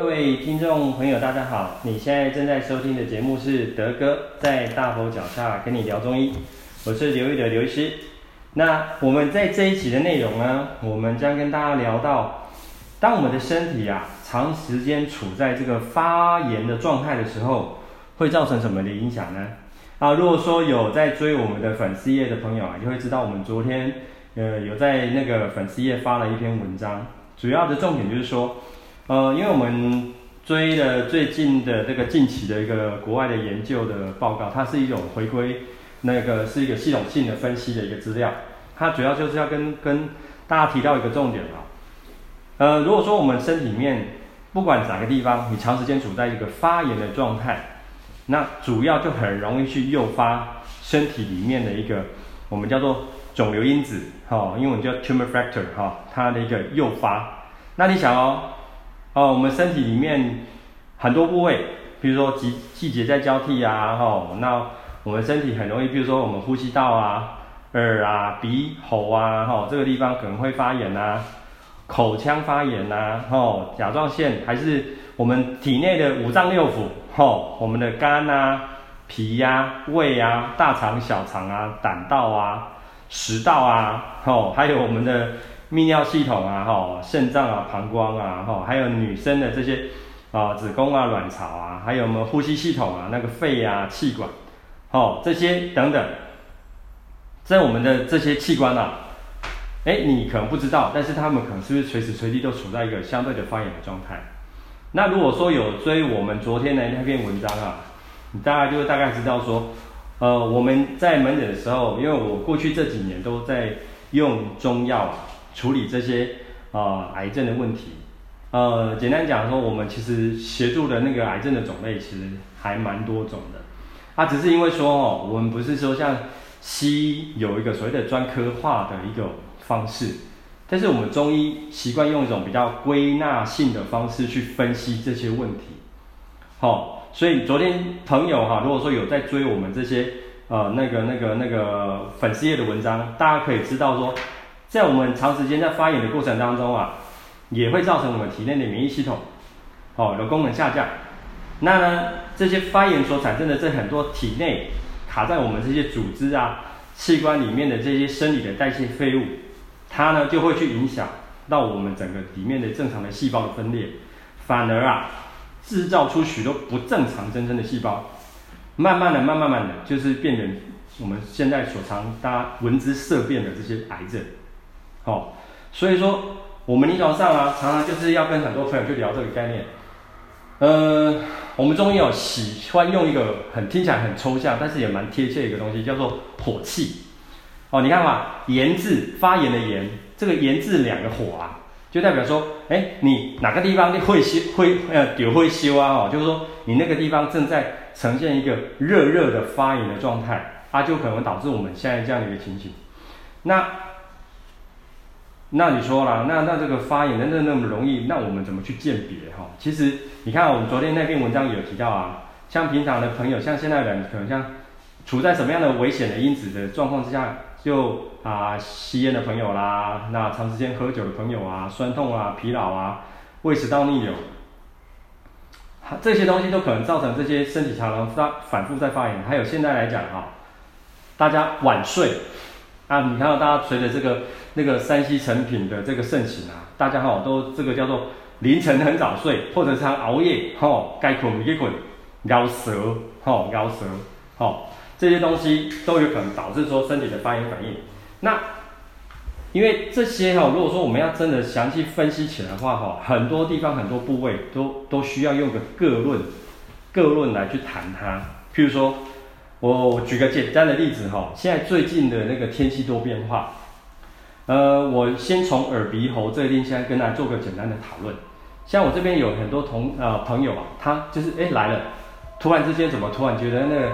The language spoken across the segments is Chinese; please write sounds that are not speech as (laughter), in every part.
各位听众朋友，大家好！你现在正在收听的节目是德哥在大佛脚下跟你聊中医，我是刘玉的刘医师。那我们在这一期的内容呢，我们将跟大家聊到，当我们的身体啊长时间处在这个发炎的状态的时候，会造成什么的影响呢？啊，如果说有在追我们的粉丝页的朋友啊，就会知道我们昨天呃有在那个粉丝页发了一篇文章，主要的重点就是说。呃，因为我们追了最近的这个近期的一个国外的研究的报告，它是一种回归，那个是一个系统性的分析的一个资料，它主要就是要跟跟大家提到一个重点啊。呃，如果说我们身体里面不管哪个地方，你长时间处在一个发炎的状态，那主要就很容易去诱发身体里面的一个我们叫做肿瘤因子，哈，英文叫 tumor factor，哈，它的一个诱发。那你想哦。哦，我们身体里面很多部位，比如说季季节在交替啊，吼、那我们身体很容易，比如说我们呼吸道啊、耳啊、鼻喉啊，吼、哦，这个地方可能会发炎啊，口腔发炎啊，吼、甲状腺还是我们体内的五脏六腑，吼、我们的肝啊、脾呀、啊、胃啊、大肠、小肠啊、胆道啊、食道啊，吼、哦，还有我们的。泌尿系统啊，哈，肾脏啊，膀胱啊，哈，还有女生的这些啊，子宫啊，卵巢啊，还有我们呼吸系统啊，那个肺啊，气管，哦，这些等等，在我们的这些器官啊，哎，你可能不知道，但是他们可能是不是随时随地都处在一个相对的发炎的状态？那如果说有追我们昨天的那篇文章啊，你大概就会大概知道说，呃，我们在门诊的时候，因为我过去这几年都在用中药。处理这些啊、癌症的问题，呃，简单讲说，我们其实协助的那个癌症的种类其实还蛮多种的，啊，只是因为说哦，我们不是说像西医有一个所谓的专科化的一个方式，但是我们中医习惯用一种比较归纳性的方式去分析这些问题，好、哦，所以昨天朋友哈，如果说有在追我们这些呃那个那个那个粉丝页的文章，大家可以知道说。在我们长时间在发炎的过程当中啊，也会造成我们体内的免疫系统，哦，的功能下降。那呢，这些发炎所产生的这很多体内卡在我们这些组织啊、器官里面的这些生理的代谢废物，它呢就会去影响到我们整个里面的正常的细胞的分裂，反而啊，制造出许多不正常增生的细胞，慢慢的、慢慢慢的，就是变成我们现在所常大家闻之色变的这些癌症。哦，所以说我们临床上啊，常常就是要跟很多朋友去聊这个概念。呃，我们中医有喜欢用一个很听起来很抽象，但是也蛮贴切的一个东西，叫做火气。哦，你看嘛，炎字发炎的炎，这个炎字两个火啊，就代表说，哎，你哪个地方会修会呃有会修啊？哦，就是说你那个地方正在呈现一个热热的发炎的状态，它就可能导致我们现在这样的一个情形。那那你说了，那那这个发炎真的那那么容易，那我们怎么去鉴别哈？其实你看我们昨天那篇文章有提到啊，像平常的朋友，像现在人可能像处在什么样的危险的因子的状况之下，就啊吸烟的朋友啦，那长时间喝酒的朋友啊，酸痛啊、疲劳啊、胃食道逆流，这些东西都可能造成这些身体常常发反复在发炎。还有现在来讲哈，大家晚睡。啊，你看到大家随着这个那个山西成品的这个盛行啊，大家哈都这个叫做凌晨很早睡，或者是熬夜，吼该困没困，咬舌，吼咬舌，吼这些东西都有可能导致说身体的发炎反应。那因为这些哈，如果说我们要真的详细分析起来的话，哈，很多地方很多部位都都需要用个个论，个论来去谈它，譬如说。我我举个简单的例子哈，现在最近的那个天气多变化，呃，我先从耳鼻喉这边先跟大家做个简单的讨论。像我这边有很多同呃朋友啊，他就是哎来了，突然之间怎么突然觉得那个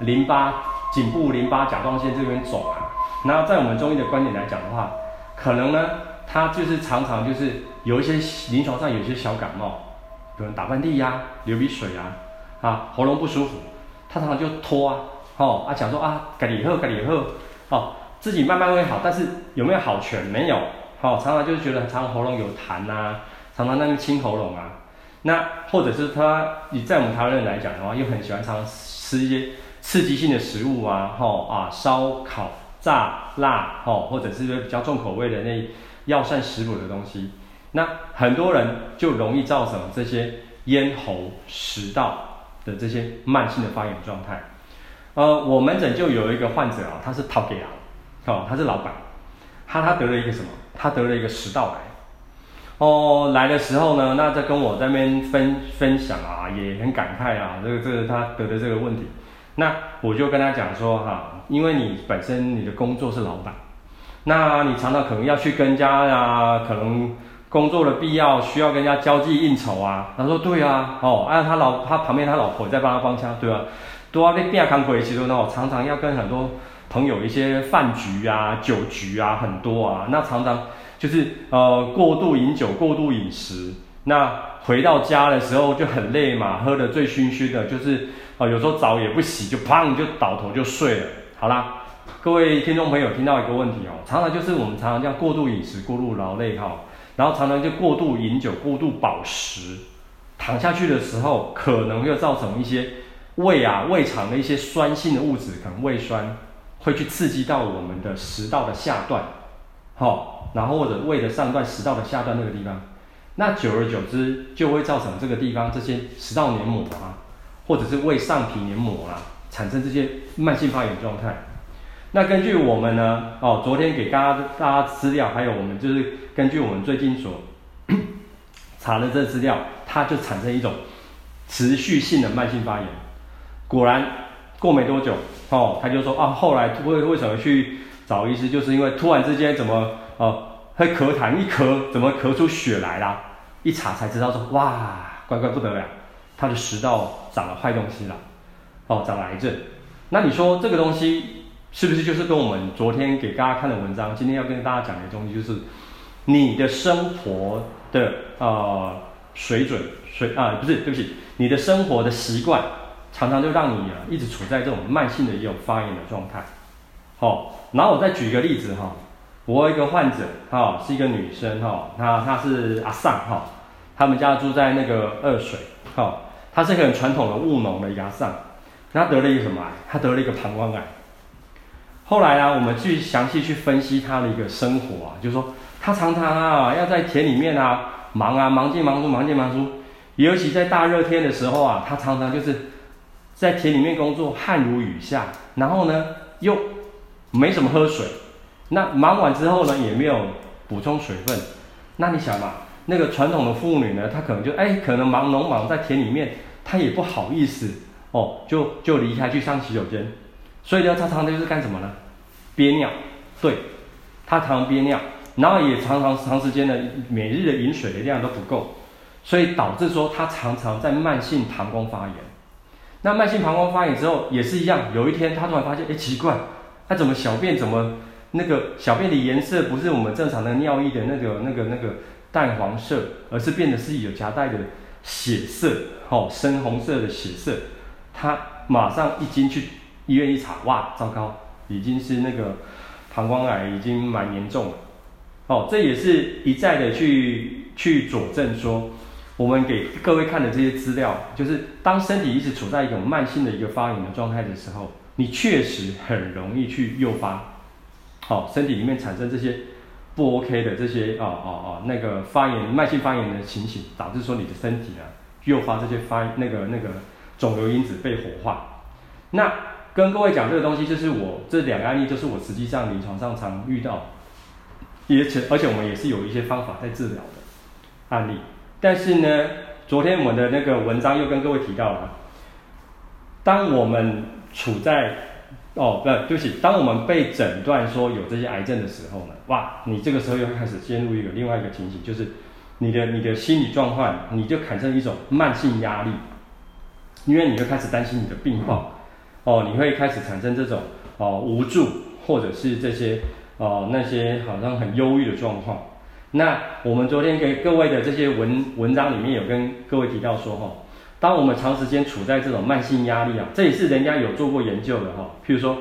淋巴颈部淋巴甲状腺这边肿啊？然后在我们中医的观点来讲的话，可能呢他就是常常就是有一些临床上有些小感冒，比如打喷嚏呀、流鼻水啊，啊喉咙不舒服。他常常就拖啊，哦啊，讲说啊，改以后改以后，哦，自己慢慢会好，但是有没有好全没有？哦，常常就是觉得常常喉咙有痰呐、啊，常常那边清喉咙啊。那或者是他，你在我们台湾人来讲的话，又很喜欢常吃一些刺激性的食物啊，吼啊，烧烤、炸、辣，吼，或者是比较重口味的那药膳食补的东西。那很多人就容易造成这些咽喉、食道的这些慢性的发炎状态。呃，我门诊就有一个患者啊，他是头家，哦，他是老板，他他得了一个什么？他得了一个食道癌。哦，来的时候呢，那在跟我在那边分分享啊，也很感慨啊，这个这个他得的这个问题。那我就跟他讲说哈、啊，因为你本身你的工作是老板，那你常常可能要去跟家呀，可能。工作的必要需要跟人家交际应酬啊，他说对啊，哦，哎、啊，他老他旁边他老婆也在帮他帮腔，对吧？都要在变康鬼其实呢，常常要跟很多朋友一些饭局啊、酒局啊很多啊，那常常就是呃过度饮酒、过度饮食，那回到家的时候就很累嘛，喝得醉醺醺的，就是啊、有时候澡也不洗就砰就倒头就睡了。好啦，各位听众朋友听到一个问题哦，常常就是我们常常这样过度饮食、过度劳累哈。然后常常就过度饮酒、过度饱食，躺下去的时候，可能会造成一些胃啊、胃肠的一些酸性的物质，可能胃酸会去刺激到我们的食道的下段，好、哦，然后或者胃的上段、食道的下段那个地方，那久而久之就会造成这个地方这些食道黏膜啊，或者是胃上皮黏膜啊，产生这些慢性发炎状态。那根据我们呢，哦，昨天给大家大家资料，还有我们就是根据我们最近所 (coughs) 查的这资料，它就产生一种持续性的慢性发炎。果然过没多久，哦，他就说啊，后来为为什么去找医师，就是因为突然之间怎么哦会咳痰一咳，怎么咳出血来啦？一查才知道说哇，乖乖不得了，他的食道长了坏东西了，哦，长了癌症。那你说这个东西？是不是就是跟我们昨天给大家看的文章，今天要跟大家讲的东西，就是你的生活的呃水准水啊，不是，对不起，你的生活的习惯常常就让你啊一直处在这种慢性的一种发炎的状态。好、哦，然后我再举一个例子哈、哦，我有一个患者哈、哦，是一个女生哈，她她是阿桑哈，他们家住在那个二水哈，她是一个很传统的务农的阿桑，她得了一个什么癌？她得了一个膀胱癌。后来啊，我们去详细去分析他的一个生活啊，就是说他常常啊要在田里面啊忙啊忙进忙出忙进忙出，尤其在大热天的时候啊，他常常就是在田里面工作，汗如雨下，然后呢又没什么喝水，那忙完之后呢也没有补充水分，那你想嘛，那个传统的妇女呢，她可能就哎可能忙农忙在田里面，她也不好意思哦，就就离开去上洗手间。所以呢，他常常就是干什么呢？憋尿，对，他常常憋尿，然后也常常长时间的每日的饮水的量都不够，所以导致说他常常在慢性膀胱发炎。那慢性膀胱发炎之后也是一样，有一天他突然发现，哎，奇怪，他怎么小便怎么那个小便的颜色不是我们正常的尿液的那个那个那个淡黄色，而是变得是有夹带的血色，哦，深红色的血色。他马上一进去。医院一查，哇，糟糕，已经是那个膀胱癌，已经蛮严重了。哦，这也是一再的去去佐证说，我们给各位看的这些资料，就是当身体一直处在一种慢性的一个发炎的状态的时候，你确实很容易去诱发，好、哦，身体里面产生这些不 OK 的这些哦哦哦那个发炎、慢性发炎的情形，导致说你的身体啊，诱发这些发那个那个肿瘤因子被活化，那。跟各位讲这个东西，就是我这两个案例，就是我实际上临床上常遇到，而且而且我们也是有一些方法在治疗的案例。但是呢，昨天我们的那个文章又跟各位提到了，当我们处在哦，不对不起，当我们被诊断说有这些癌症的时候呢，哇，你这个时候又开始陷入一个另外一个情形，就是你的你的心理状况，你就产生一种慢性压力，因为你就开始担心你的病况。哦，你会开始产生这种哦无助，或者是这些哦那些好像很忧郁的状况。那我们昨天给各位的这些文文章里面有跟各位提到说哈、哦，当我们长时间处在这种慢性压力啊，这也是人家有做过研究的哈、哦。譬如说，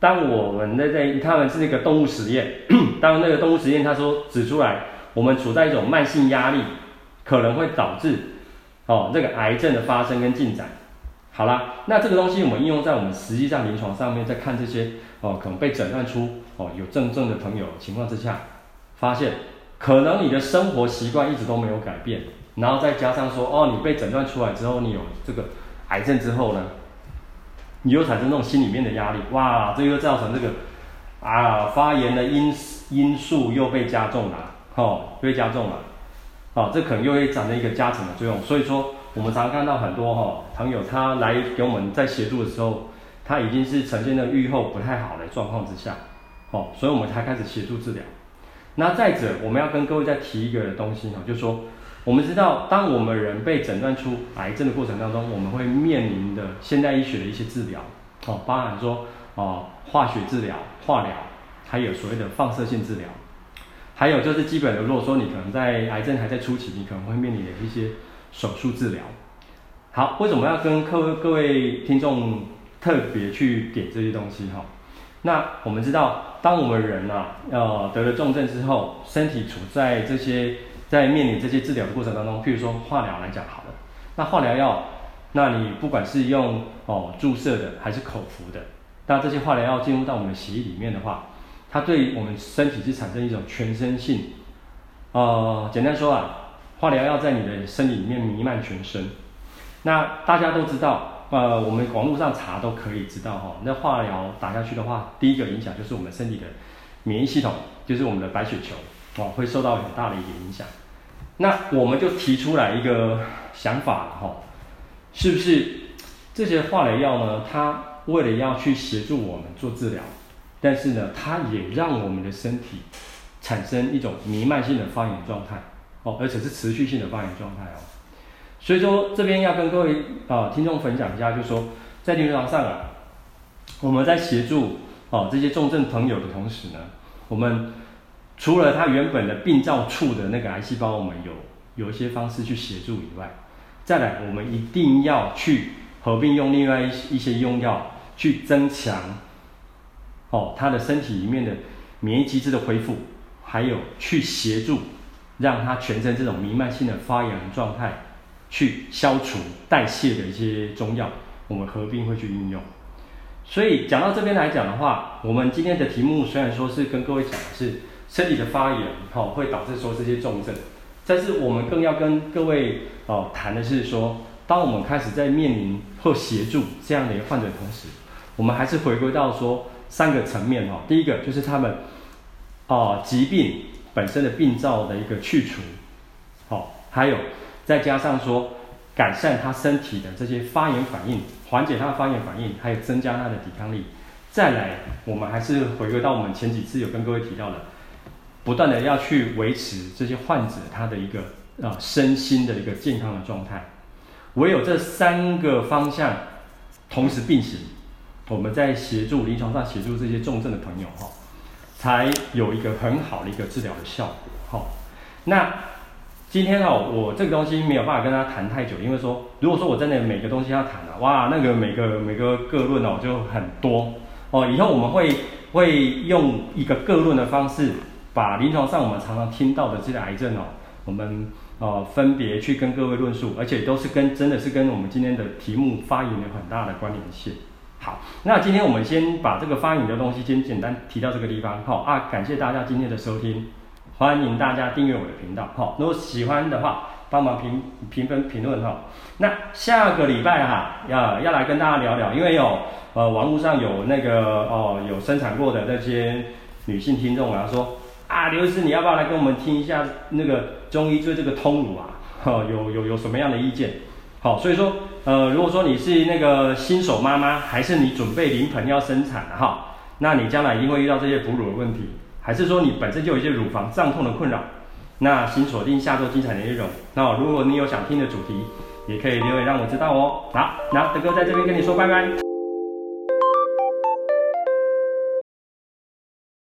当我们在在他们是那个动物实验，(clears throat) 当那个动物实验他说指出来，我们处在一种慢性压力，可能会导致哦，这个癌症的发生跟进展。好啦，那这个东西我们应用在我们实际上临床上面，在看这些哦，可能被诊断出哦有症状的朋友情况之下，发现可能你的生活习惯一直都没有改变，然后再加上说哦，你被诊断出来之后，你有这个癌症之后呢，你又产生那种心里面的压力，哇，这又造成这个啊发炎的因因素又被加重了，哦，被加重了，哦，这可能又会产生一个加成的作用，所以说。我们常看到很多哈朋友，他来给我们在协助的时候，他已经是呈现了预后不太好的状况之下，哦，所以我们才开始协助治疗。那再者，我们要跟各位再提一个东西哈，就是说，我们知道，当我们人被诊断出癌症的过程当中，我们会面临的现代医学的一些治疗，哦，包含说哦化学治疗、化疗，还有所谓的放射性治疗，还有就是基本的，如果说你可能在癌症还在初期，你可能会面临的一些。手术治疗，好，为什么要跟各位各位听众特别去点这些东西哈？那我们知道，当我们人啊，呃，得了重症之后，身体处在这些在面临这些治疗的过程当中，譬如说化疗来讲好了，那化疗药，那你不管是用哦注射的还是口服的，那这些化疗药进入到我们的血液里面的话，它对我们身体是产生一种全身性，呃，简单说啊。化疗药在你的身体里面弥漫全身，那大家都知道，呃，我们网络上查都可以知道哈。那化疗打下去的话，第一个影响就是我们身体的免疫系统，就是我们的白血球，哦，会受到很大的一个影响。那我们就提出来一个想法哈，是不是这些化疗药呢？它为了要去协助我们做治疗，但是呢，它也让我们的身体产生一种弥漫性的发炎状态。哦，而且是持续性的发炎状态哦，所以说这边要跟各位啊、听众分享一下，就是说在临床上啊，我们在协助哦这些重症朋友的同时呢，我们除了他原本的病灶处的那个癌细胞，我们有有一些方式去协助以外，再来我们一定要去合并用另外一一些用药去增强哦他的身体里面的免疫机制的恢复，还有去协助。让它全身这种弥漫性的发炎状态去消除代谢的一些中药，我们合并会去应用。所以讲到这边来讲的话，我们今天的题目虽然说是跟各位讲的是身体的发炎，好会导致说这些重症，但是我们更要跟各位哦谈的是说，当我们开始在面临或协助这样的一个患者同时，我们还是回归到说三个层面哈。第一个就是他们哦疾病。本身的病灶的一个去除，好，还有再加上说改善他身体的这些发炎反应，缓解他的发炎反应，还有增加他的抵抗力。再来，我们还是回归到我们前几次有跟各位提到的，不断的要去维持这些患者他的一个啊身心的一个健康的状态。唯有这三个方向同时并行，我们在协助临床上协助这些重症的朋友哈。才有一个很好的一个治疗的效果，好，那今天哦，我这个东西没有办法跟他谈太久，因为说，如果说我真的每个东西要谈了，哇，那个每个每个个论哦就很多哦，以后我们会会用一个个论的方式，把临床上我们常常听到的这些癌症哦，我们呃分别去跟各位论述，而且都是跟真的是跟我们今天的题目发言有很大的关联性。好，那今天我们先把这个发炎的东西先简单提到这个地方。好啊，感谢大家今天的收听，欢迎大家订阅我的频道。好，如果喜欢的话，帮忙评评分评论哈。那下个礼拜哈，要要来跟大家聊聊，因为有呃网络上有那个哦、有生产过的那些女性听众啊，说啊刘医师，你要不要来跟我们听一下那个中医对这个通乳啊，哈有有有什么样的意见？好，所以说，呃，如果说你是那个新手妈妈，还是你准备临盆要生产了哈，那你将来一定会遇到这些哺乳的问题，还是说你本身就有一些乳房胀痛的困扰，那请锁定下周精彩的内容。那如果你有想听的主题，也可以留言让我知道哦。好，那德哥在这边跟你说拜拜。